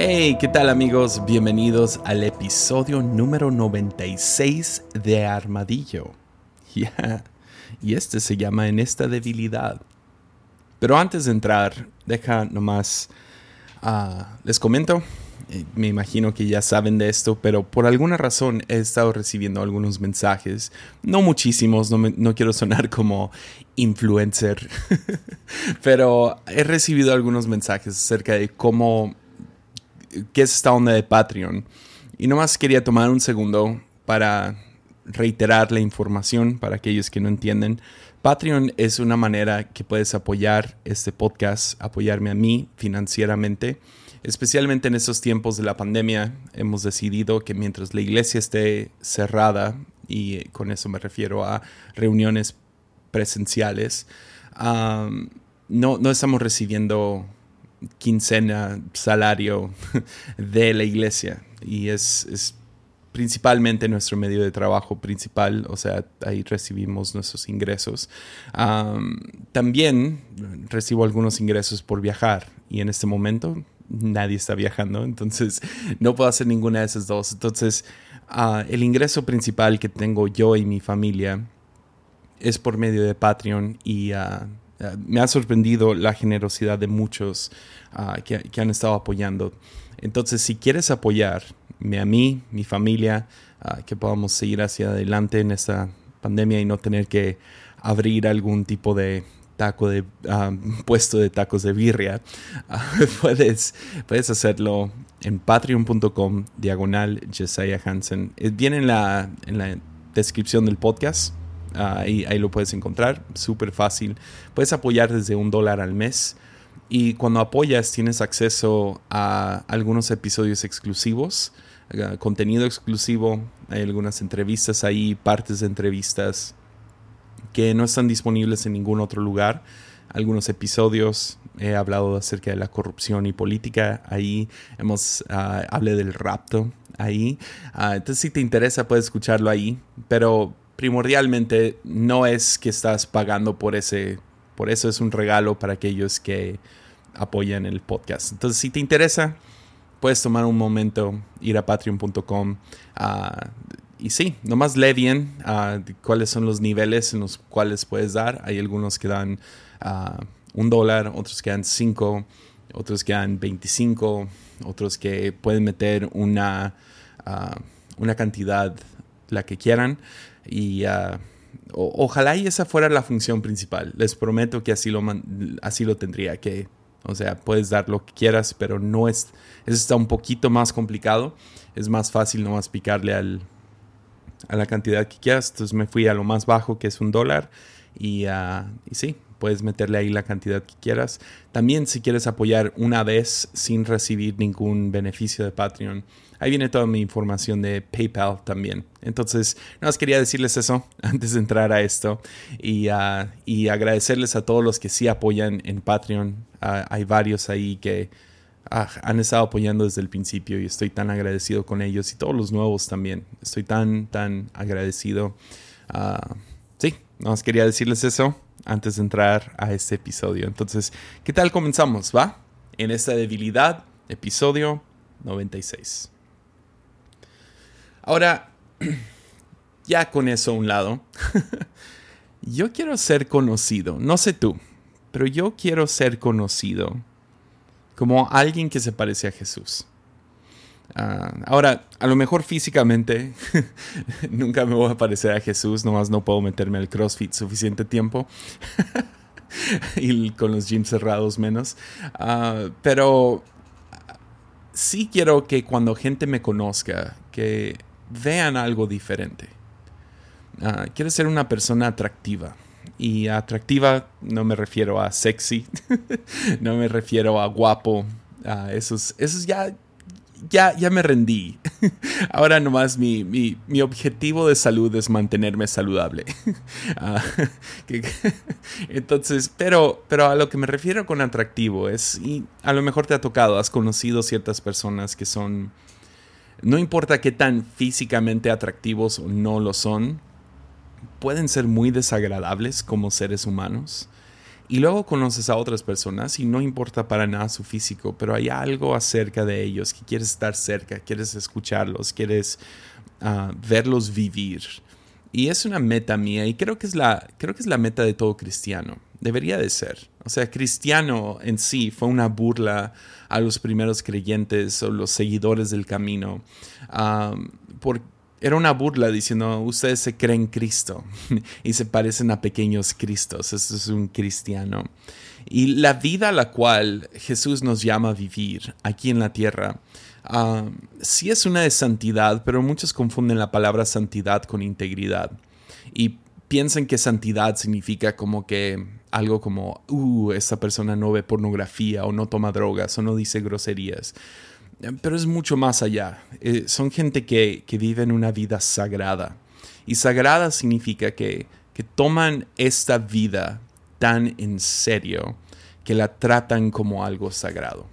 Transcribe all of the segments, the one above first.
Hey, ¿qué tal amigos? Bienvenidos al episodio número 96 de Armadillo. Y este se llama En esta debilidad. Pero antes de entrar, deja nomás, ah, les comento, eh, me imagino que ya saben de esto, pero por alguna razón he estado recibiendo algunos mensajes, no muchísimos, no, no quiero sonar como influencer, pero he recibido algunos mensajes acerca de cómo qué es esta onda de Patreon. Y nomás quería tomar un segundo para reiterar la información para aquellos que no entienden. Patreon es una manera que puedes apoyar este podcast, apoyarme a mí financieramente. Especialmente en estos tiempos de la pandemia, hemos decidido que mientras la iglesia esté cerrada, y con eso me refiero a reuniones presenciales, no, no estamos recibiendo quincena, salario de la iglesia. Y es, principalmente nuestro medio de trabajo principal, o sea, ahí recibimos nuestros ingresos. también recibo algunos ingresos por viajar y en este momento nadie está viajando, entonces no puedo hacer ninguna de esas dos. Entonces, ah, el ingreso principal que tengo yo y mi familia es por medio de Patreon y... Uh, eh, me ha sorprendido la generosidad de muchos ah, que, han estado apoyando. Entonces, si quieres apoyarme a mí, mi familia, ah, que podamos seguir hacia adelante en esta pandemia y no tener que abrir algún tipo de taco de ah, puesto de tacos de birria, puedes, puedes hacerlo en patreon.com diagonal Jesiah Hansen. Eh, viene en la, en la descripción del podcast ahí, ahí lo puedes encontrar, súper fácil. Puedes apoyar desde un dólar al mes. Y cuando apoyas tienes acceso a algunos episodios exclusivos, contenido exclusivo, hay algunas entrevistas ahí, partes de entrevistas que no están disponibles en ningún otro lugar. Algunos episodios he hablado acerca de la corrupción y política, ahí hemos uh, hablé del rapto, ahí. Ah, entonces si te interesa puedes escucharlo ahí, pero primordialmente no es que estás pagando por ese, por eso es un regalo para aquellos que apoyan el podcast. Entonces, si te interesa, puedes tomar un momento, ir a patreon.com ah, y sí, nomás lee uh, cuáles son los niveles en los cuales puedes dar. Hay algunos que dan uh, un dólar, otros que dan cinco, otros que dan 25, otros que pueden meter una, una cantidad, la que quieran. Y uh, ojalá y esa fuera la función principal. Les prometo que así lo, así lo tendría. Que, o sea, puedes dar lo que quieras, pero no es. Eso está un poquito más complicado. Es más fácil nomás picarle al, a la cantidad que quieras. Entonces me fui a lo más bajo, que es un dólar. Y, uh, y sí, puedes meterle ahí la cantidad que quieras. También si quieres apoyar una vez sin recibir ningún beneficio de Patreon, ahí viene toda mi información de PayPal también. Entonces, nada más quería decirles eso antes de entrar a esto y, uh, y agradecerles a todos los que sí apoyan en Patreon. Uh, hay varios ahí que uh, han estado apoyando desde el principio y estoy tan agradecido con ellos y todos los nuevos también. Estoy tan, tan agradecido. sí, nada más quería decirles eso antes de entrar a este episodio. Entonces, ¿qué tal comenzamos? ¿Va? En esta debilidad, episodio 96. Ahora, ya con eso a un lado, yo quiero ser conocido, no sé tú, pero yo quiero ser conocido como alguien que se parece a Jesús. Ah, ahora, a lo mejor físicamente nunca me voy a parecer a Jesús, nomás no puedo meterme al CrossFit suficiente tiempo. y con los gyms cerrados menos. Ah, pero sí quiero que cuando gente me conozca, que vean algo diferente. Ah, quiero ser una persona atractiva. Y atractiva no me refiero a sexy, no me refiero a guapo. esos, esos ya, ya, ya me rendí. Ahora nomás mi, mi, objetivo de salud es mantenerme saludable. Ah, entonces, pero, pero a lo que me refiero con atractivo es, y a lo mejor te ha tocado, has conocido ciertas personas que son, no importa qué tan físicamente atractivos o no lo son, pueden ser muy desagradables como seres humanos. Y luego conoces a otras personas y no importa para nada su físico, pero hay algo acerca de ellos que quieres estar cerca, quieres escucharlos, quieres ah, verlos vivir. Y es una meta mía y creo que es la, creo que es la meta de todo cristiano. Debería de ser. O sea, cristiano en sí fue una burla a los primeros creyentes o los seguidores del camino. Era una burla diciendo, ustedes se creen Cristo y se parecen a pequeños Cristos. Eso es un cristiano. Y la vida a la cual Jesús nos llama a vivir aquí en la tierra, sí es una de santidad, pero muchos confunden la palabra santidad con integridad. Y piensan que santidad significa como que algo como, uh, esta persona no ve pornografía o no toma drogas o no dice groserías. Pero es mucho más allá. Eh, son gente que, que viven una vida sagrada. Y sagrada significa que, que toman esta vida tan en serio que la tratan como algo sagrado.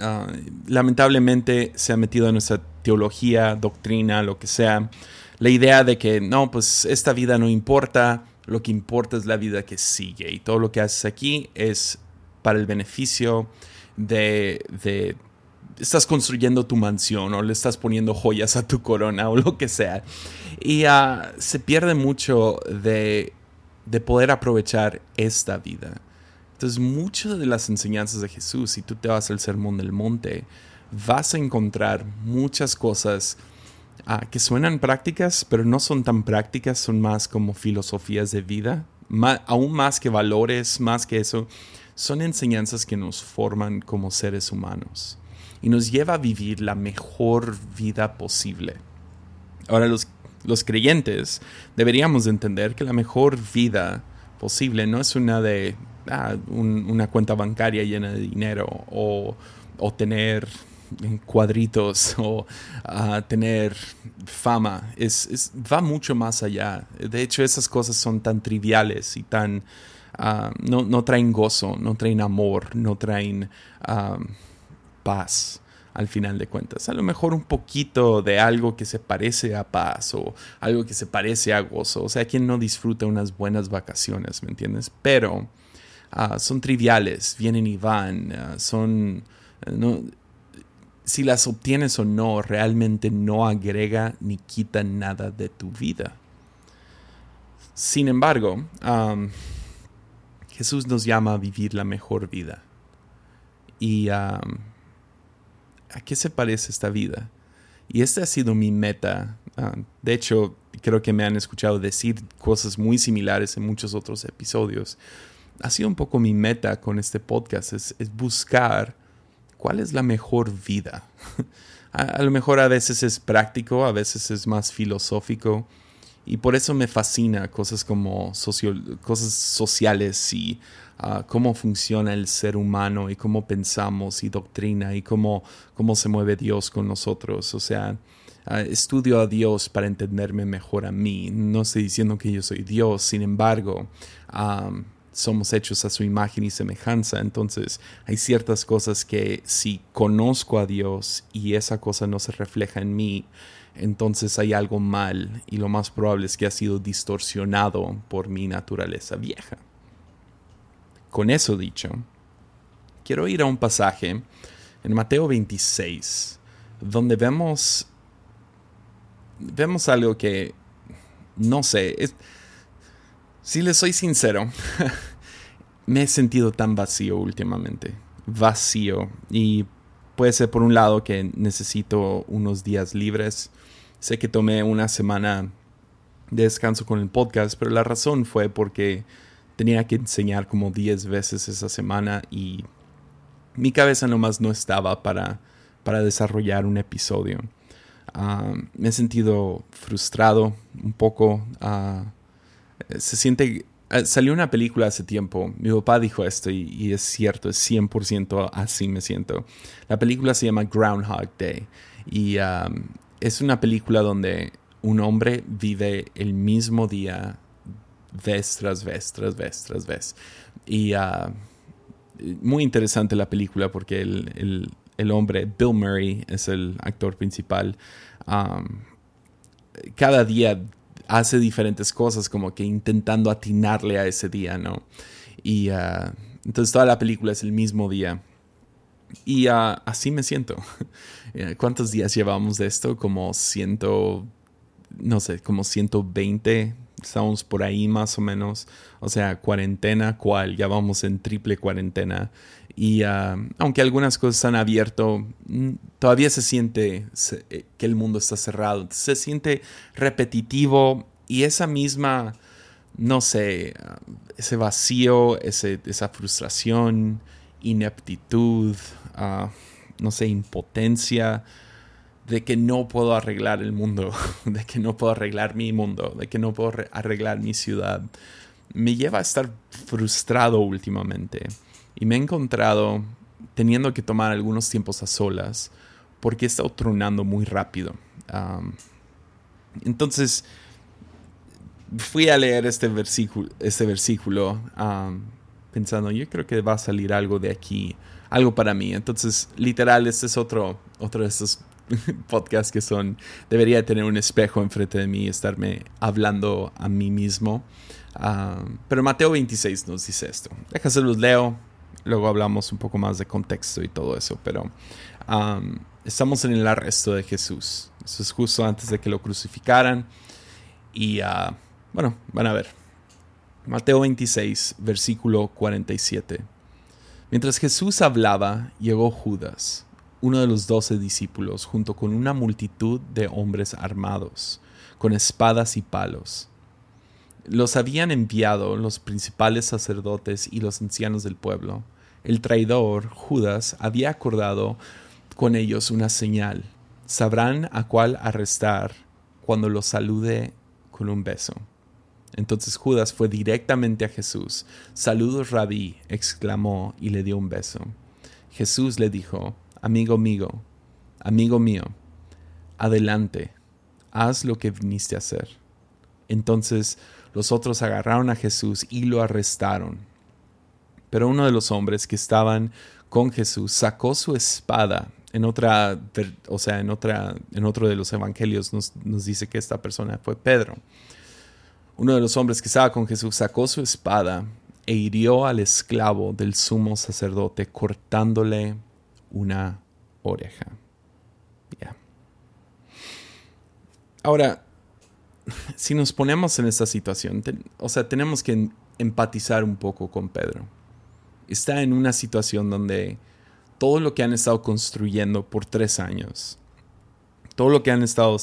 Ah, lamentablemente se ha metido en nuestra teología, doctrina, lo que sea, la idea de que no, pues esta vida no importa, lo que importa es la vida que sigue y todo lo que haces aquí es para el beneficio de, de estás construyendo tu mansión o le estás poniendo joyas a tu corona o lo que sea. Y ah, se pierde mucho de, de, poder aprovechar esta vida. Entonces, muchas de las enseñanzas de Jesús, si tú te vas al Sermón del Monte, vas a encontrar muchas cosas Ah, que suenan prácticas, pero no son tan prácticas, son más como filosofías de vida, aún más que valores, más que eso, son enseñanzas que nos forman como seres humanos y nos lleva a vivir la mejor vida posible. Ahora, los, los creyentes deberíamos entender que la mejor vida posible no es una de ah, una cuenta bancaria llena de dinero o, o tener en cuadritos o a tener fama. Es, va mucho más allá. De hecho, esas cosas son tan triviales y tan... Ah, no, traen gozo, no traen amor, no traen ah, paz al final de cuentas. A lo mejor un poquito de algo que se parece a paz o algo que se parece a gozo. O sea, quien no disfruta unas buenas vacaciones, ¿me entiendes? Pero ah, son triviales, vienen y van, son... No, si las obtienes o no, realmente no agrega ni quita nada de tu vida. Sin embargo, Jesús nos llama a vivir la mejor vida. ¿Y a qué se parece esta vida? Y esta ha sido mi meta. de hecho, creo que me han escuchado decir cosas muy similares en muchos otros episodios. Ha sido un poco mi meta con este podcast, es buscar ¿cuál es la mejor vida? a, lo mejor a veces es práctico, a veces es más filosófico. Y por eso me fascina cosas como cosas sociales y ah, cómo funciona el ser humano y cómo pensamos y doctrina y cómo, cómo se mueve Dios con nosotros. O sea, ah, estudio a Dios para entenderme mejor a mí. No estoy diciendo que yo soy Dios, sin embargo, somos hechos a su imagen y semejanza. Entonces hay ciertas cosas que si conozco a Dios y esa cosa no se refleja en mí, entonces hay algo mal y lo más probable es que ha sido distorsionado por mi naturaleza vieja. Con eso dicho, quiero ir a un pasaje en Mateo 26, donde vemos, vemos algo que, no sé, si les soy sincero, me he sentido tan vacío últimamente. Vacío. Y puede ser por un lado que necesito unos días libres. Sé que tomé una semana de descanso con el podcast, pero la razón fue porque tenía que enseñar como 10 veces esa semana y mi cabeza nomás no estaba para, para desarrollar un episodio. Ah, me he sentido frustrado un poco. Uh, se siente... Eh, salió una película hace tiempo, mi papá dijo esto y, es cierto, es 100% así me siento. La película se llama Groundhog Day y es una película donde un hombre vive el mismo día vez tras vez, tras vez, tras vez. Y uh, muy interesante la película porque el, el, hombre, Bill Murray, es el actor principal. Cada día hace diferentes cosas como que intentando atinarle a ese día, ¿no? Y ah, entonces toda la película es el mismo día. Y ah, así me siento. Eh, ¿Cuántos días llevamos de esto? Como ciento, no sé, como 120. Estamos por ahí más o menos. O sea, cuarentena, ¿cuál? Ya vamos en triple cuarentena. Y ah, aunque algunas cosas han abierto, mm, todavía se siente eh, que el mundo está cerrado. Se siente repetitivo y esa misma, no sé, ah, ese vacío, ese, esa frustración, ineptitud, no sé, impotencia de que no puedo arreglar el mundo, de que no puedo arreglar mi mundo, de que no puedo arreglar mi ciudad, me lleva a estar frustrado últimamente. Y me he encontrado teniendo que tomar algunos tiempos a solas porque he estado tronando muy rápido. entonces, fui a leer este versículo, este versículo pensando, yo creo que va a salir algo de aquí, algo para mí. Entonces, literal, este es otro, otro de estos podcasts que son, debería tener un espejo enfrente de mí y estarme hablando a mí mismo. pero Mateo 26 nos dice esto. Déjase los leo, luego hablamos un poco más de contexto y todo eso, pero estamos en el arresto de Jesús. Eso es justo antes de que lo crucificaran. Y uh, bueno, van a ver. Mateo 26, versículo 47. Mientras Jesús hablaba, llegó Judas, uno de los doce discípulos, junto con una multitud de hombres armados, con espadas y palos. Los habían enviado los principales sacerdotes y los ancianos del pueblo. El traidor, Judas, había acordado con ellos una señal. Sabrán a cuál arrestar cuando los salude con un beso. Entonces Judas fue directamente a Jesús. Saludos, rabí, exclamó y le dio un beso. Jesús le dijo, Amigo mío, amigo mío, adelante, haz lo que viniste a hacer. Entonces los otros agarraron a Jesús y lo arrestaron. Pero uno de los hombres que estaban con Jesús sacó su espada. En otra, o sea, en otra, en otro de los evangelios nos, nos dice que esta persona fue Pedro uno de los hombres que estaba con Jesús sacó su espada e hirió al esclavo del sumo sacerdote cortándole una oreja. Ahora, si nos ponemos en esta situación, o sea, tenemos que empatizar un poco con Pedro. Está en una situación donde todo lo que han estado construyendo por tres años, todo lo que han estado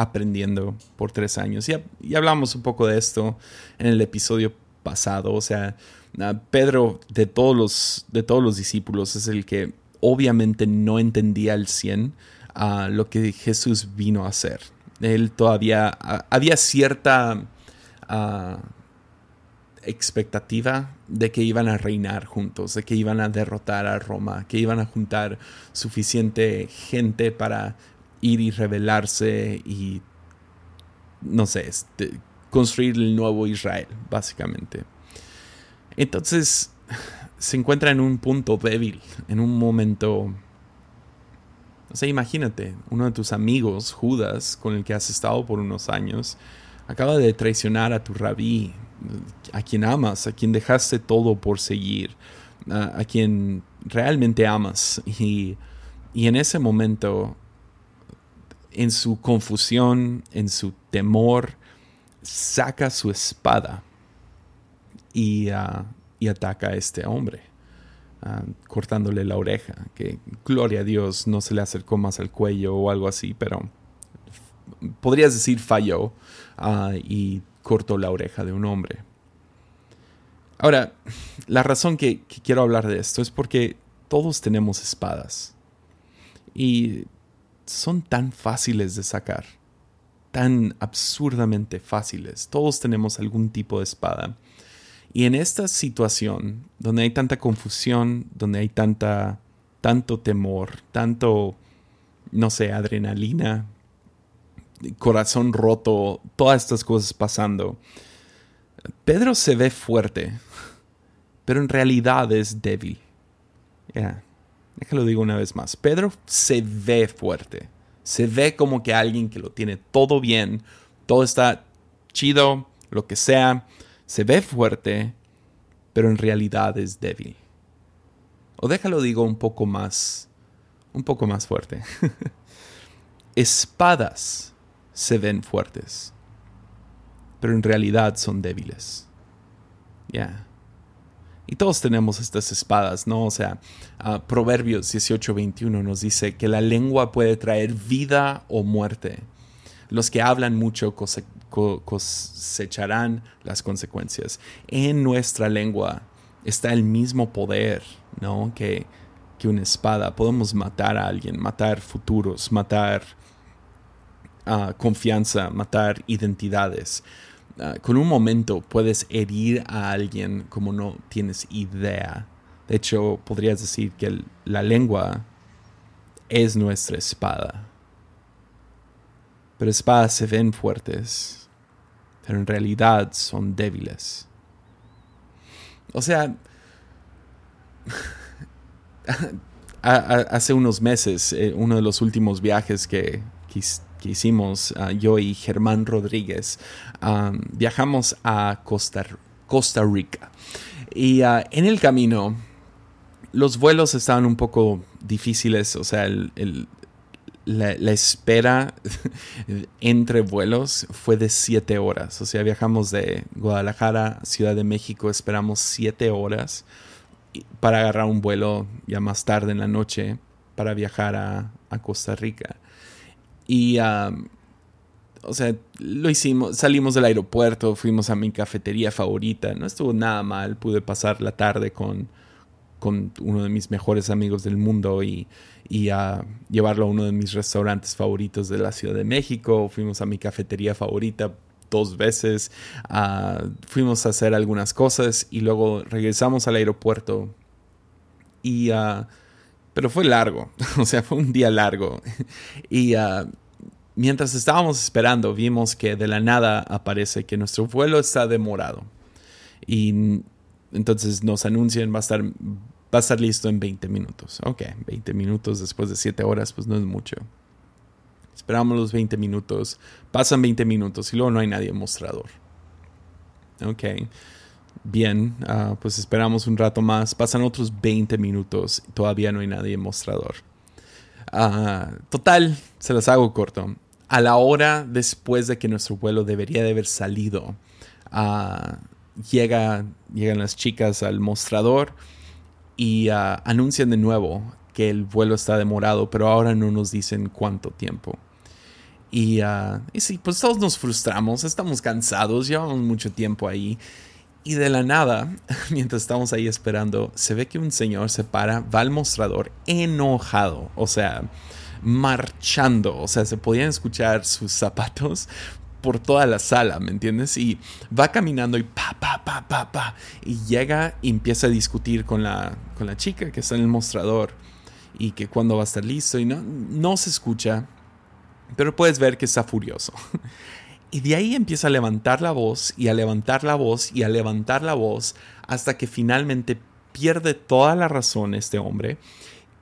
aprendiendo por tres años. Y, hablamos un poco de esto en el episodio pasado. O sea, Pedro de todos los, de todos los discípulos es el que obviamente no entendía al 100 a lo que Jesús vino a hacer. Él todavía había cierta expectativa de que iban a reinar juntos, de que iban a derrotar a Roma, que iban a juntar suficiente gente para ir y rebelarse y, no sé, este, construir el nuevo Israel, básicamente. Entonces, se encuentra en un punto débil, en un momento... O sea, imagínate, uno de tus amigos, Judas, con el que has estado por unos años, acaba de traicionar a tu rabí, a quien amas, a quien dejaste todo por seguir, a, quien realmente amas. Y, y en ese momento en su confusión, en su temor, saca su espada y, ah, ataca a este hombre, ah, cortándole la oreja, que gloria a Dios no se le acercó más al cuello o algo así, pero podrías decir falló ah, y cortó la oreja de un hombre. Ahora, la razón que quiero hablar de esto es porque todos tenemos espadas. Y son tan fáciles de sacar, tan absurdamente fáciles. Todos tenemos algún tipo de espada. Y en esta situación, donde hay tanta confusión, donde hay tanta, tanto temor, tanto, no sé, adrenalina, corazón roto, todas estas cosas pasando, Pedro se ve fuerte, pero en realidad es débil. Déjalo digo una vez más. Pedro se ve fuerte. Se ve como que alguien que lo tiene todo bien, todo está chido, lo que sea. Se ve fuerte, pero en realidad es débil. O déjalo digo un poco más, un poco más fuerte. Espadas se ven fuertes, pero en realidad son débiles. Ya. Y todos tenemos estas espadas, ¿no? O sea, uh, Proverbios 18:21 nos dice que la lengua puede traer vida o muerte. Los que hablan mucho cosecharán las consecuencias. En nuestra lengua está el mismo poder, ¿no? Que, que una espada. Podemos matar a alguien, matar futuros, matar uh, confianza, matar identidades. Ah, con un momento puedes herir a alguien como no tienes idea. De hecho, podrías decir que la lengua es nuestra espada. Pero espadas se ven fuertes, pero en realidad son débiles. O sea, hace unos meses, eh, uno de los últimos viajes que, que, hicimos, ah, yo y Germán Rodríguez, viajamos a Costa, Costa Rica. Y ah, en el camino, los vuelos estaban un poco difíciles, o sea, la, espera entre vuelos fue de siete horas. O sea, viajamos de Guadalajara a Ciudad de México, esperamos siete horas para agarrar un vuelo ya más tarde en la noche para viajar a Costa Rica. Y, o sea, lo hicimos, salimos del aeropuerto, fuimos a mi cafetería favorita, no estuvo nada mal, pude pasar la tarde con, con uno de mis mejores amigos del mundo y, y a llevarlo a uno de mis restaurantes favoritos de la Ciudad de México, fuimos a mi cafetería favorita dos veces, fuimos a hacer algunas cosas y luego regresamos al aeropuerto y... pero fue largo, o sea, fue un día largo. y mientras estábamos esperando, vimos que de la nada aparece que nuestro vuelo está demorado. Y entonces nos anuncian va a estar, va a estar listo en 20 minutos. Ok, 20 minutos después de 7 horas, pues no es mucho. Esperamos los 20 minutos, pasan 20 minutos y luego no hay nadie en mostrador. Ok, bien, ah, pues esperamos un rato más, pasan otros 20 minutos, todavía no hay nadie en mostrador. Ah, total, se las hago corto a la hora después de que nuestro vuelo debería de haber salido, uh, llega, llegan las chicas al mostrador y uh, anuncian de nuevo que el vuelo está demorado, pero ahora no nos dicen cuánto tiempo. Y, uh, y sí, pues todos nos frustramos, estamos cansados, llevamos mucho tiempo ahí. Y de la nada, mientras estamos ahí esperando, se ve que un señor se para, va al mostrador enojado. O sea, marchando, o sea, se podían escuchar sus zapatos por toda la sala, ¿me entiendes? Y va caminando y pa, pa, pa, pa, pa, y llega y empieza a discutir con la, con la chica que está en el mostrador y que cuando va a estar listo y no, no se escucha, pero puedes ver que está furioso. Y de ahí empieza a levantar la voz y a levantar la voz y a levantar la voz hasta que finalmente pierde toda la razón este hombre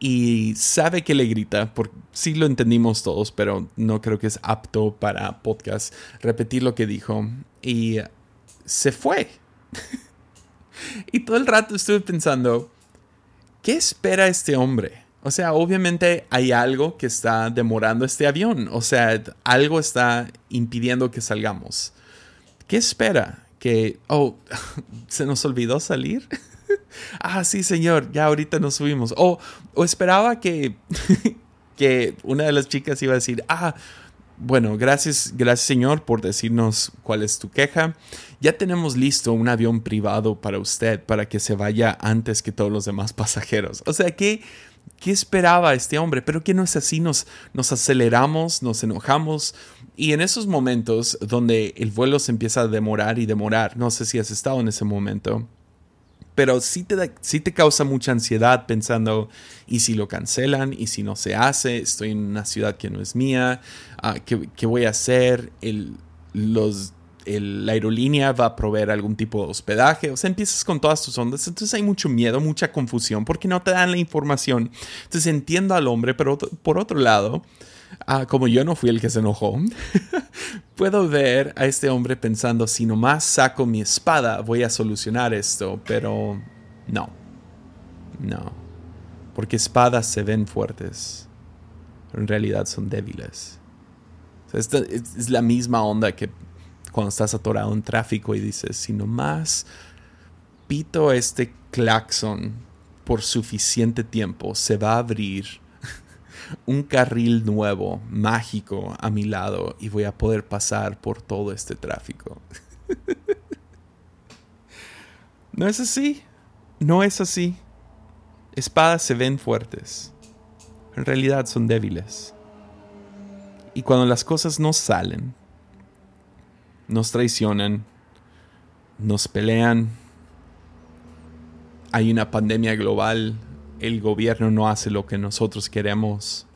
y sabe que le grita, porque sí lo entendimos todos, pero no creo que es apto para podcast repetir lo que dijo. Y se fue. y todo el rato estuve pensando, ¿qué espera este hombre? O sea, obviamente hay algo que está demorando este avión. O sea, algo está impidiendo que salgamos. ¿Qué espera? Que, oh, se nos olvidó salir. ah, sí, señor, ya ahorita nos subimos. O, o esperaba que, que una de las chicas iba a decir, ah, bueno, gracias, gracias señor por decirnos cuál es tu queja. Ya tenemos listo un avión privado para usted para que se vaya antes que todos los demás pasajeros. O sea, ¿qué, qué esperaba este hombre? Pero que no es así, nos, nos aceleramos, nos enojamos. Y en esos momentos donde el vuelo se empieza a demorar y demorar, no sé si has estado en ese momento, pero sí te, te causa mucha ansiedad pensando, ¿y si lo cancelan? ¿Y si no se hace? Estoy en una ciudad que no es mía, ah, ¿qué, voy a hacer? El, los, la aerolínea va a proveer algún tipo de hospedaje, o sea, empiezas con todas tus ondas, entonces hay mucho miedo, mucha confusión, porque no te dan la información. Entonces entiendo al hombre, pero por otro lado, ah, como yo no fui el que se enojó, puedo ver a este hombre pensando, si nomás saco mi espada voy a solucionar esto, pero no, no, porque espadas se ven fuertes, pero en realidad son débiles. es la misma onda que cuando estás atorado en tráfico y dices, si nomás pito este claxon por suficiente tiempo, se va a abrir un carril nuevo, mágico, a mi lado y voy a poder pasar por todo este tráfico. no es así, no es así. Espadas se ven fuertes, en realidad son débiles. Y cuando las cosas no salen, nos traicionan, nos pelean, hay una pandemia global, el gobierno no hace lo que nosotros queremos,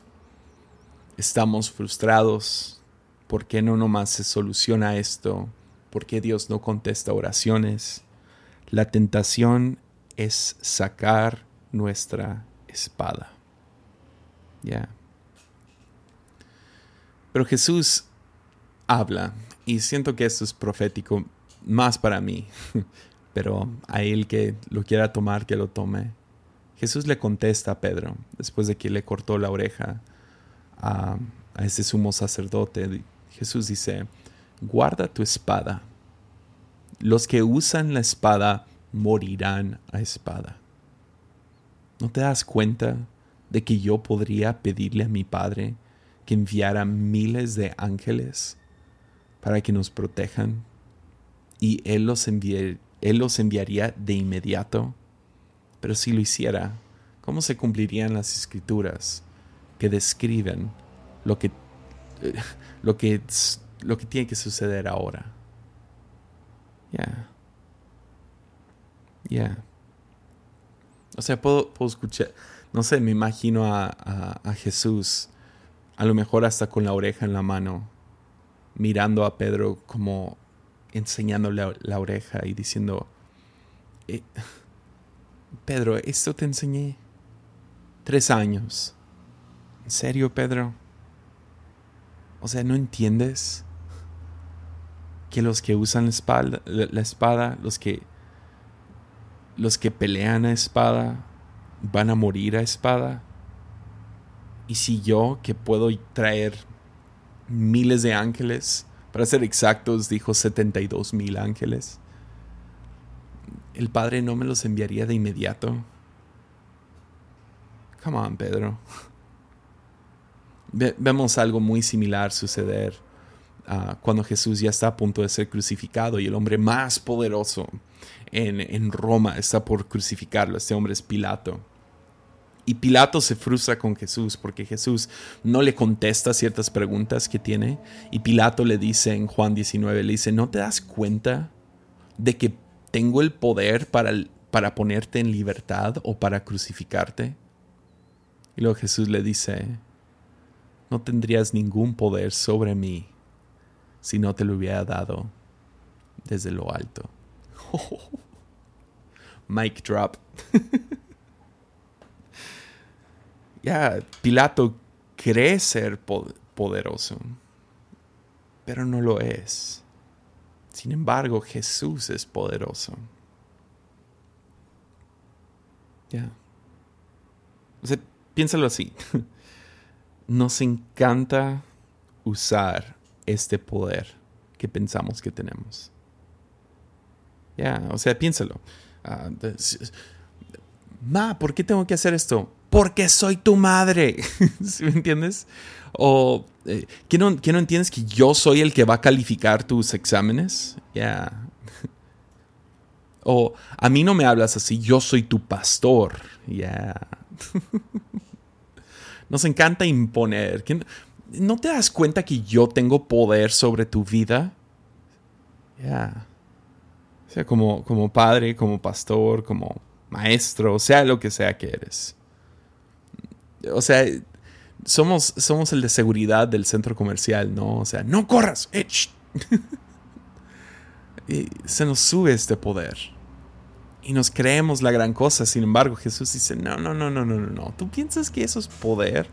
estamos frustrados, ¿por qué no nomás se soluciona esto? ¿Por qué Dios no contesta oraciones? La tentación es sacar nuestra espada. Ya. Pero Jesús habla y siento que esto es profético más para mí, pero a él que lo quiera tomar, que lo tome. Jesús le contesta a Pedro, después de que le cortó la oreja a, a ese sumo sacerdote. Jesús dice, guarda tu espada. Los que usan la espada morirán a espada. ¿No te das cuenta de que yo podría pedirle a mi Padre que enviara miles de ángeles para que nos protejan y Él los, él los enviaría de inmediato. Pero si lo hiciera, ¿cómo se cumplirían las escrituras que describen lo que, eh, lo que, lo que tiene que suceder ahora? Ya. Ya. O sea, puedo, escuchar, no sé, me imagino a, a Jesús, a lo mejor hasta con la oreja en la mano, mirando a Pedro como enseñándole la, oreja y diciendo, eh, Pedro, esto te enseñé tres años. ¿En serio, Pedro? O sea, ¿no entiendes que los que usan la espada, la espada los que los que pelean a espada van a morir a espada? Y si yo, que puedo traer miles de ángeles. Para ser exactos, dijo 72 mil ángeles. ¿El Padre no me los enviaría de inmediato? Come on, Pedro. vemos algo muy similar suceder ah, cuando Jesús ya está a punto de ser crucificado y el hombre más poderoso en, en Roma está por crucificarlo. Este hombre es Pilato. Y Pilato se frustra con Jesús porque Jesús no le contesta ciertas preguntas que tiene. Y Pilato le dice en Juan 19, le dice, ¿no te das cuenta de que tengo el poder para, para ponerte en libertad o para crucificarte? Y luego Jesús le dice, no tendrías ningún poder sobre mí si no te lo hubiera dado desde lo alto. Mic drop. ya Pilato cree ser poderoso, pero no lo es. Sin embargo, Jesús es poderoso. Ya. O sea, piénsalo así. Nos encanta usar este poder que pensamos que tenemos. Ya, o sea, piénsalo. Ah, Ma, ¿por qué tengo que hacer esto? porque soy tu madre. ¿Sí me entiendes? O, eh, ¿qué, no, no, entiendes que yo soy el que va a calificar tus exámenes? Ya. o, a mí no me hablas así, yo soy tu pastor. Ya. Nos encanta imponer. ¿No te das cuenta que yo tengo poder sobre tu vida? Ya. O sea, como, como padre, como pastor, como maestro, sea lo que sea que eres o sea, somos, somos el de seguridad del centro comercial, ¿no? O sea, no corras. Eh, se nos sube este poder. Y nos creemos la gran cosa. Sin embargo, Jesús dice, no, no, no, no, no, no, no. ¿Tú piensas que eso es poder?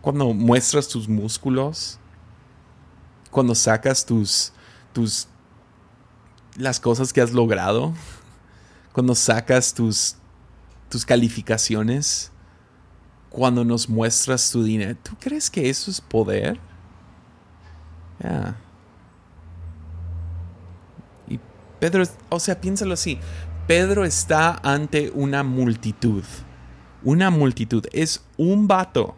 cuando muestras tus músculos, cuando sacas tus, tus, las cosas que has logrado, cuando sacas tus, tus calificaciones, cuando nos muestras tu dinero, ¿tú crees que eso es poder? Y Pedro, o sea, piénsalo así, Pedro está ante una multitud, una multitud, es un vato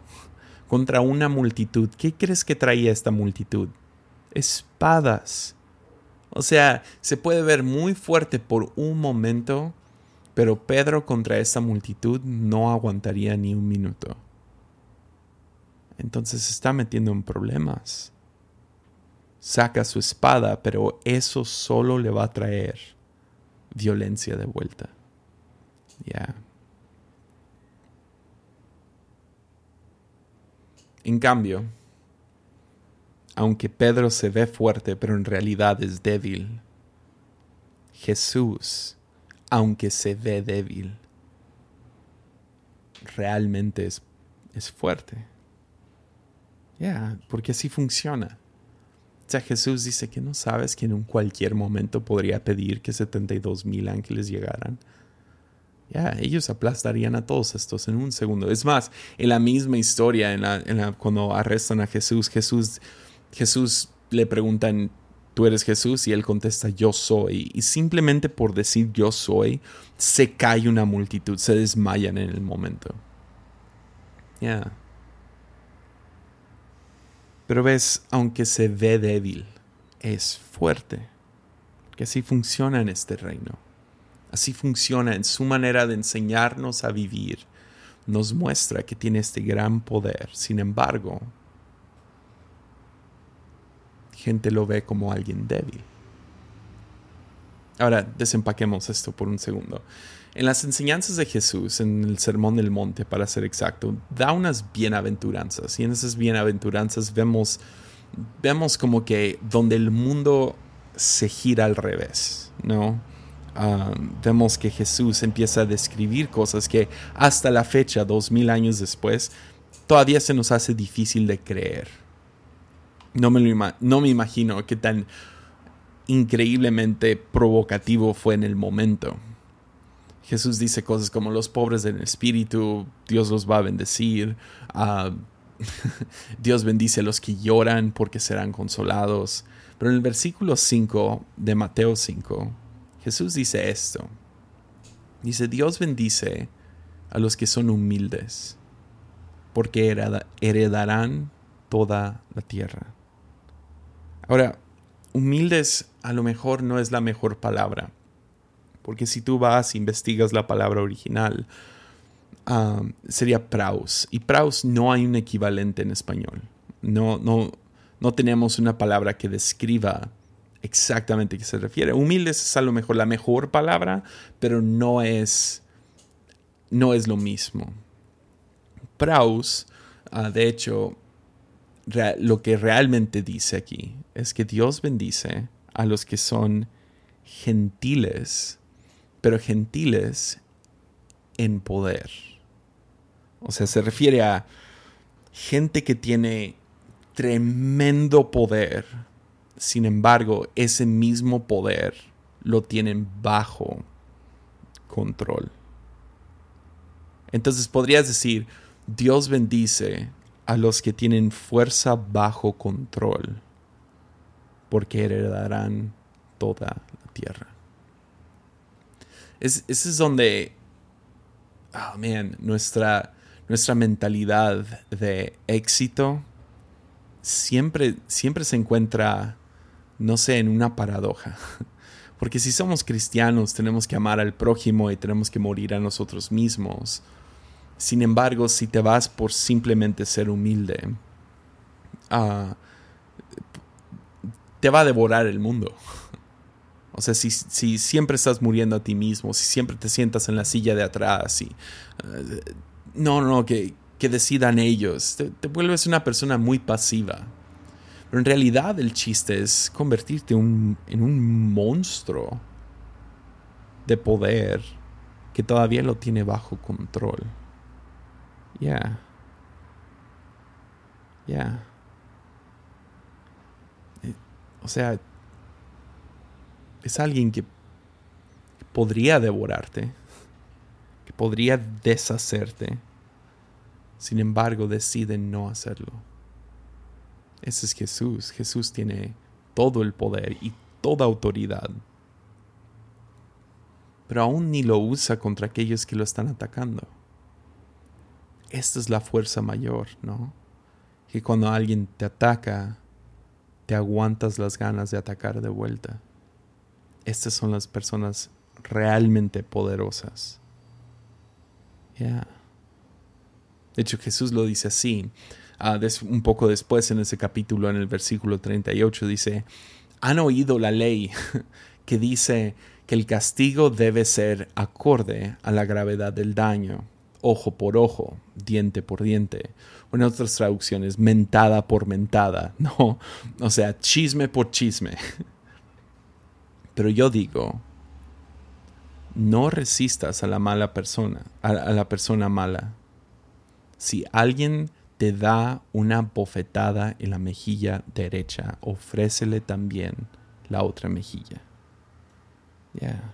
contra una multitud. ¿Qué crees que traía esta multitud? Espadas. O sea, se puede ver muy fuerte por un momento, pero Pedro contra esta multitud no aguantaría ni un minuto. Entonces está metiendo en problemas. Saca su espada, pero eso solo le va a traer violencia de vuelta. Ya. En cambio, aunque Pedro se ve fuerte, pero en realidad es débil, Jesús, aunque se ve débil, realmente es, es fuerte. Ya, porque así funciona. O sea, Jesús dice que no sabes que en un cualquier momento podría pedir que 72 mil ángeles llegaran ya, ellos aplastarían a todos estos en un segundo. Es más, en la misma historia, en cuando arrestan a Jesús, Jesús, Jesús le preguntan, ¿tú eres Jesús? Y él contesta, yo soy. Y simplemente por decir yo soy, se cae una multitud, se desmayan en el momento. Ya. Pero ves, aunque se ve débil, es fuerte. Que así funciona en este reino. Así funciona en su manera de enseñarnos a vivir. Nos muestra que tiene este gran poder. Sin embargo, gente lo ve como alguien débil. Ahora, desempaquemos esto por un segundo. En las enseñanzas de Jesús, en el Sermón del Monte, para ser exacto, da unas bienaventuranzas. Y en esas bienaventuranzas vemos, vemos como que donde el mundo se gira al revés, ¿no? vemos que Jesús empieza a describir cosas que hasta la fecha, dos mil años después, todavía se nos hace difícil de creer. No me, me imagino qué tan increíblemente provocativo fue en el momento. Jesús dice cosas como los pobres en espíritu, Dios los va a bendecir, Dios bendice a los que lloran porque serán consolados. Pero en el versículo 5 de Mateo 5, Jesús dice esto. Dice, Dios bendice a los que son humildes, porque heredarán toda la tierra. Ahora, humildes a lo mejor no es la mejor palabra, porque si tú vas investigas la palabra original, sería praus, y praus no hay un equivalente en español. No, no, no tenemos una palabra que describa exactamente a qué se refiere. Humildes es a lo mejor la mejor palabra, pero no es, no es lo mismo. Praus, ah, de hecho, lo que realmente dice aquí es que Dios bendice a los que son gentiles, pero gentiles en poder. O sea, se refiere a gente que tiene tremendo poder, sin embargo, ese mismo poder lo tienen bajo control. Entonces podrías decir, Dios bendice a los que tienen fuerza bajo control, porque heredarán toda la tierra. ese es donde, oh man, nuestra, nuestra mentalidad de éxito siempre, siempre se encuentra no sé, en una paradoja. Porque si somos cristianos tenemos que amar al prójimo y tenemos que morir a nosotros mismos. Sin embargo, si te vas por simplemente ser humilde, ah, te va a devorar el mundo. O sea, si, siempre estás muriendo a ti mismo, si siempre te sientas en la silla de atrás y... Eh, no, no, que, que decidan ellos. te vuelves una persona muy pasiva. Pero en realidad el chiste es convertirte en un monstruo de poder que todavía lo tiene bajo control. Ya. Ya. Eh, o sea, es alguien que podría devorarte, que podría deshacerte. Sin embargo, decide no hacerlo. Ese es Jesús. Jesús tiene todo el poder y toda autoridad. Pero aún ni lo usa contra aquellos que lo están atacando. Esta es la fuerza mayor, ¿no? Que cuando alguien te ataca, te aguantas las ganas de atacar de vuelta. Estas son las personas realmente poderosas. Ya. De hecho, Jesús lo dice así. Ah, un poco después en ese capítulo, en el versículo 38, dice, han oído la ley que dice que el castigo debe ser acorde a la gravedad del daño, ojo por ojo, diente por diente, o en otras traducciones, mentada por mentada, no, o sea, chisme por chisme. Pero yo digo, no resistas a la mala persona, a, la persona mala. Si alguien te da una bofetada en la mejilla derecha, ofrécele también la otra mejilla. Ya.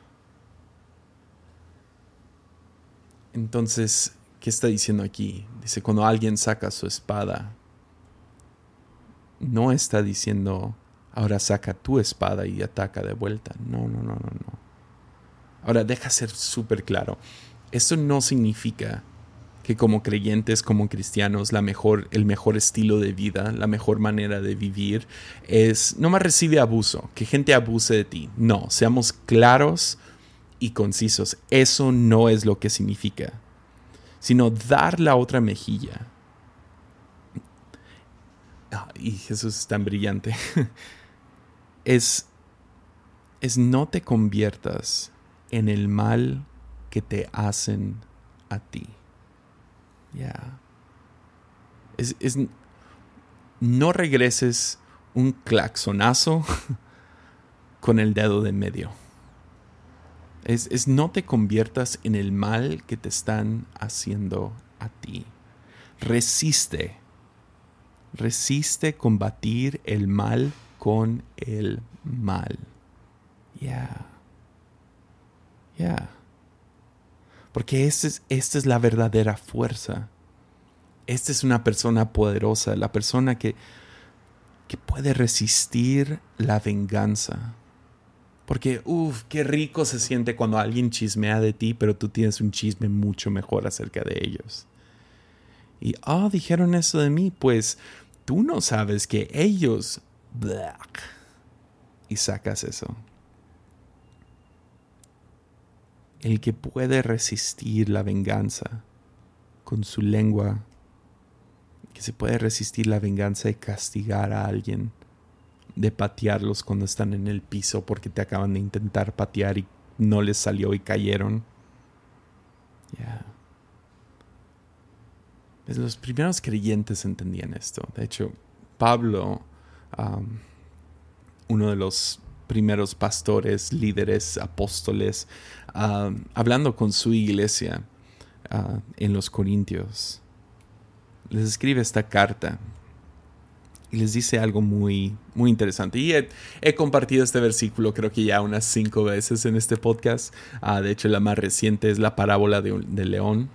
Entonces, ¿qué está diciendo aquí? Dice, cuando alguien saca su espada, no está diciendo, ahora saca tu espada y ataca de vuelta. No, no, no, no, no. Ahora, deja ser súper claro. Eso no significa que como creyentes, como cristianos, la mejor, el mejor estilo de vida, la mejor manera de vivir es no más recibe abuso, que gente abuse de ti. No, seamos claros y concisos. Eso no es lo que significa, sino dar la otra mejilla. y Jesús es tan brillante. es, es no te conviertas en el mal que te hacen a ti. Ya. Es, no regreses un claxonazo con el dedo de medio. Es, es, no te conviertas en el mal que te están haciendo a ti. Resiste. Resiste combatir el mal con el mal. Ya. Ya. Porque esta es, es la verdadera fuerza. Esta es una persona poderosa, la persona que, que puede resistir la venganza. Porque, uff, qué rico se siente cuando alguien chismea de ti, pero tú tienes un chisme mucho mejor acerca de ellos. Y, ah, oh, dijeron eso de mí, pues tú no sabes que ellos... Y sacas eso. el que puede resistir la venganza con su lengua, que se puede resistir la venganza de castigar a alguien, de patearlos cuando están en el piso porque te acaban de intentar patear y no les salió y cayeron. Ya. Pues los primeros creyentes entendían esto. De hecho, Pablo, uno de los primeros pastores, líderes, apóstoles, hablando con su iglesia ah, en los Corintios. Les escribe esta carta y les dice algo muy, muy interesante. Y he, compartido este versículo creo que ya unas cinco veces en este podcast. Ah, de hecho, la más reciente es la parábola de, león.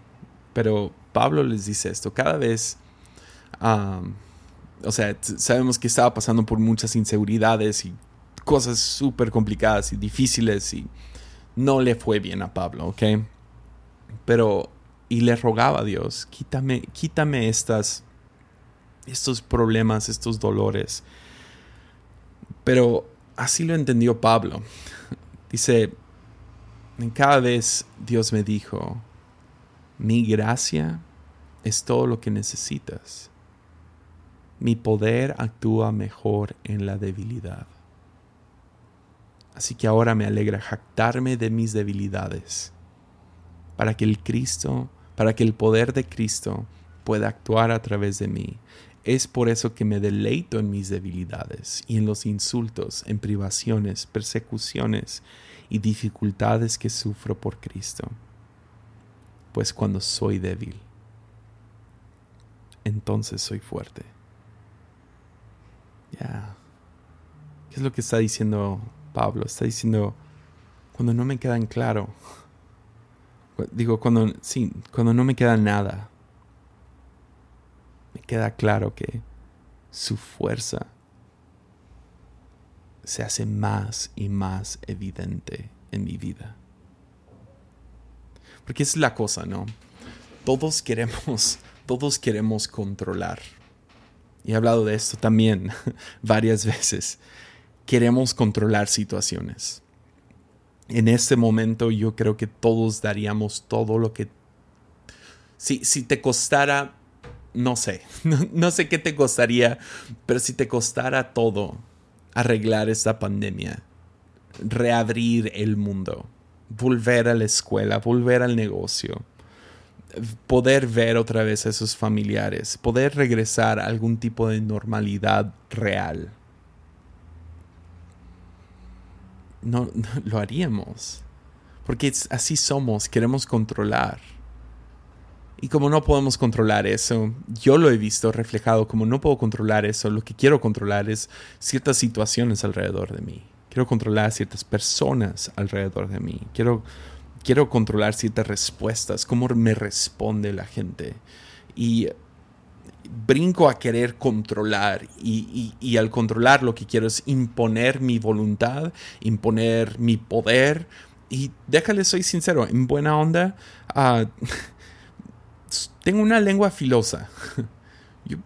Pero Pablo les dice esto, cada vez... o sea, sabemos que estaba pasando por muchas inseguridades y cosas súper complicadas y difíciles y no le fue bien a Pablo, ¿ok? Pero, y le rogaba a Dios, quítame, quítame estas, estos problemas, estos dolores. Pero así lo entendió Pablo. Dice, en cada vez Dios me dijo, mi gracia es todo lo que necesitas. Mi poder actúa mejor en la debilidad. Así que ahora me alegra jactarme de mis debilidades, para que el Cristo, para que el poder de Cristo pueda actuar a través de mí. Es por eso que me deleito en mis debilidades y en los insultos, en privaciones, persecuciones y dificultades que sufro por Cristo. Pues cuando soy débil, entonces soy fuerte. Ya. ¿Qué es lo que está diciendo Pablo? Está diciendo, cuando no me queda en claro. Digo, cuando, sí, cuando no me queda nada. Me queda claro que su fuerza se hace más y más evidente en mi vida. Porque es la cosa, ¿no? Todos queremos, todos queremos controlar. Y he hablado de esto también varias veces. Queremos controlar situaciones. En este momento yo creo que todos daríamos todo lo que... Si, si te costara, no sé, no sé qué te costaría, pero si te costara todo arreglar esta pandemia, reabrir el mundo, volver a la escuela, volver al negocio, poder ver otra vez a sus familiares, poder regresar a algún tipo de normalidad real. No, lo haríamos. Porque así somos, queremos controlar. Y como no podemos controlar eso, yo lo he visto reflejado como no puedo controlar eso, lo que quiero controlar es ciertas situaciones alrededor de mí. Quiero controlar ciertas personas alrededor de mí. Quiero, quiero controlar ciertas respuestas, cómo me responde la gente. Y brinco a querer controlar y, y, al controlar lo que quiero es imponer mi voluntad, imponer mi poder. Y déjale, soy sincero, en buena onda, uh, tengo una lengua filosa. Yo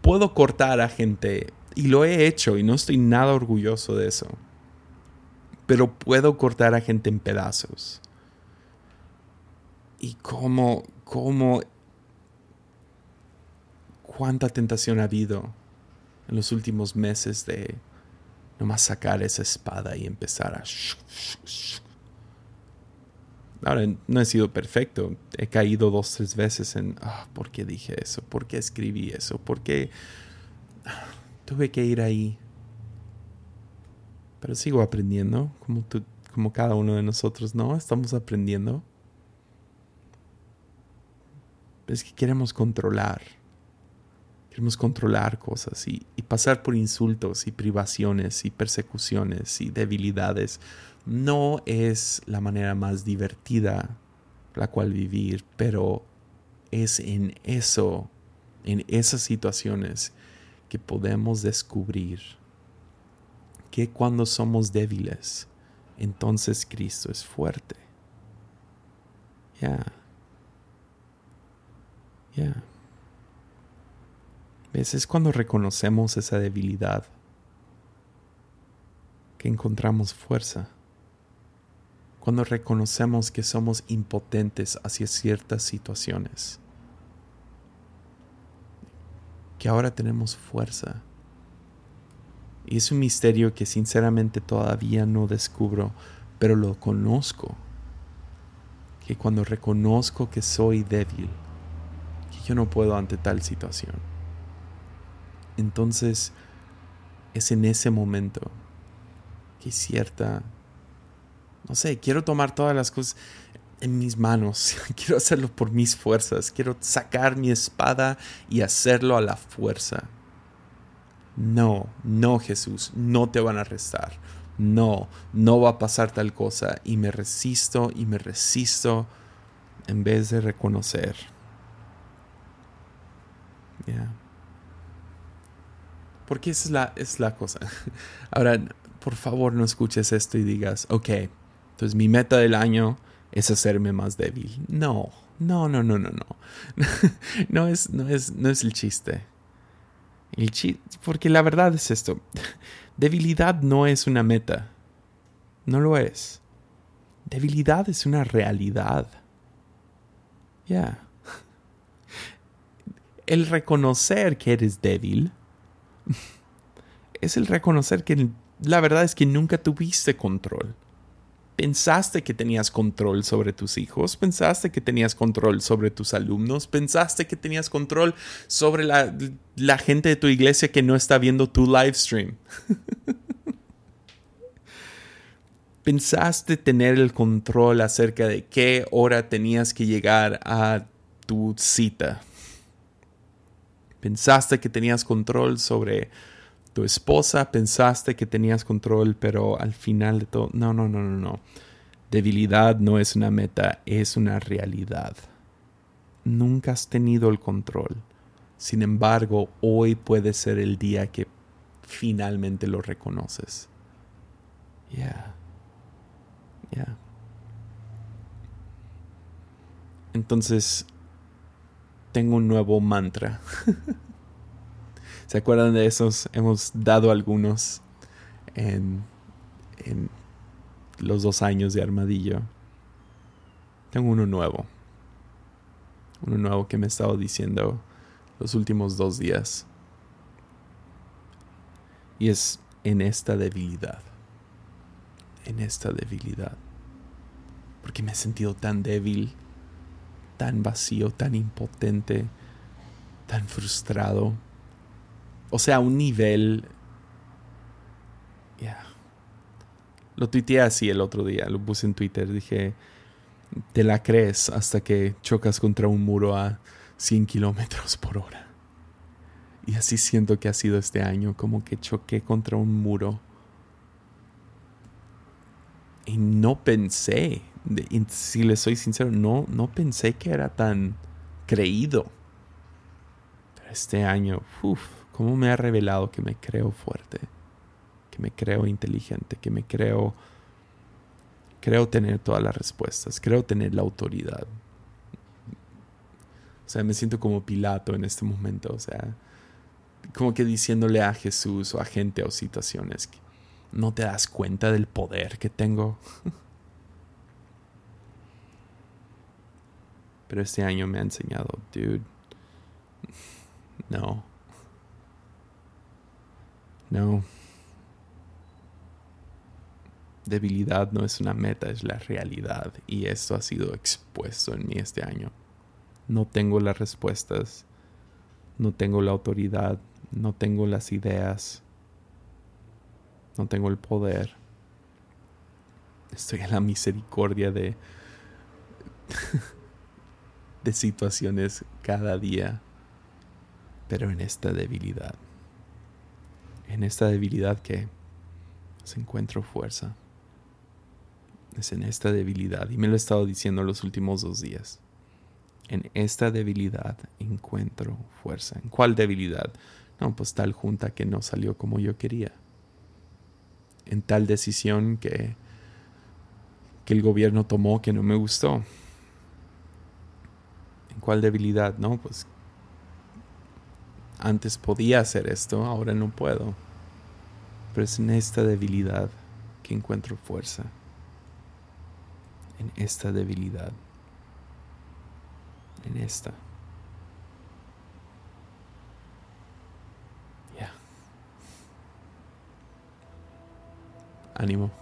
puedo cortar a gente y lo he hecho y no estoy nada orgulloso de eso pero puedo cortar a gente en pedazos. Y cómo, cómo, cuánta tentación ha habido en los últimos meses de nomás sacar esa espada y empezar a... Ahora, no he sido perfecto. He caído dos, tres veces en, ah, ¿por qué dije eso? ¿Por qué escribí eso? ¿Por qué tuve que ir ahí? Pero sigo aprendiendo, como, tú, como cada uno de nosotros, ¿no? Estamos aprendiendo. Es que queremos controlar. Queremos controlar cosas y, y pasar por insultos y privaciones y persecuciones y debilidades. No es la manera más divertida la cual vivir, pero es en eso, en esas situaciones, que podemos descubrir que cuando somos débiles, entonces Cristo es fuerte. Ya. Ya. Es cuando reconocemos esa debilidad que encontramos fuerza. Cuando reconocemos que somos impotentes hacia ciertas situaciones. Que ahora tenemos fuerza y es un misterio que sinceramente todavía no descubro, pero lo conozco. Que cuando reconozco que soy débil, que yo no puedo ante tal situación, entonces es en ese momento que cierta, no sé, quiero tomar todas las cosas en mis manos, quiero hacerlo por mis fuerzas, quiero sacar mi espada y hacerlo a la fuerza no, no Jesús, no te van a arrestar. No, no va a pasar tal cosa. Y me resisto y me resisto en vez de reconocer. Porque esa es la, es la cosa. Ahora, por favor, no escuches esto y digas, ok, entonces mi meta del año es hacerme más débil. No, no, no, no, no, no. no, es, no, es, no es el chiste porque la verdad es esto. Debilidad no es una meta. No lo es. Debilidad es una realidad. Ya. El reconocer que eres débil es el reconocer que la verdad es que nunca tuviste control pensaste que tenías control sobre tus hijos, pensaste que tenías control sobre tus alumnos, pensaste que tenías control sobre la, gente de tu iglesia que no está viendo tu live stream. pensaste tener el control acerca de qué hora tenías que llegar a tu cita. Pensaste que tenías control sobre tu esposa, pensaste que tenías control, pero al final de todo, no, no, no, no, no. Debilidad no es una meta, es una realidad. Nunca has tenido el control. Sin embargo, hoy puede ser el día que finalmente lo reconoces. Yeah. Yeah. Entonces, tengo un nuevo mantra. ¿Se acuerdan de esos? Hemos dado algunos en, los dos años de armadillo. Tengo uno nuevo. Uno nuevo que me he estado diciendo los últimos dos días. Y es en esta debilidad. En esta debilidad. Porque me he sentido tan débil, tan vacío, tan impotente, tan frustrado. O sea, un nivel... Ya. Lo tuiteé así el otro día, lo puse en Twitter, dije, te la crees hasta que chocas contra un muro a 100 kilómetros por hora. Y así siento que ha sido este año, como que choqué contra un muro. Y no pensé, si le soy sincero, no, no pensé que era tan creído. Pero este año, uff, cómo me ha revelado que me creo fuerte, que me creo inteligente, que me creo... Creo tener todas las respuestas, creo tener la autoridad. O sea, me siento como Pilato en este momento, o sea, como que diciéndole a Jesús o a gente o situaciones que no te das cuenta del poder que tengo. Pero este año me ha enseñado, dude, no. No. Debilidad no es una meta, es la realidad. Y esto ha sido expuesto en mí este año. No tengo las respuestas no tengo la autoridad, no tengo las ideas, no tengo el poder. Estoy en la misericordia de, de situaciones cada día, pero en esta debilidad, en esta debilidad que se encuentro fuerza. Es en esta debilidad, y me lo he estado diciendo los últimos dos días. En esta debilidad encuentro fuerza. ¿En cuál debilidad? No, pues tal junta que no salió como yo quería. En tal decisión que, que el gobierno tomó que no me gustó. ¿En cuál debilidad? No, pues antes podía hacer esto, ahora no puedo. Pero es en esta debilidad que encuentro fuerza. En esta debilidad en esta. Ya. Ánimo.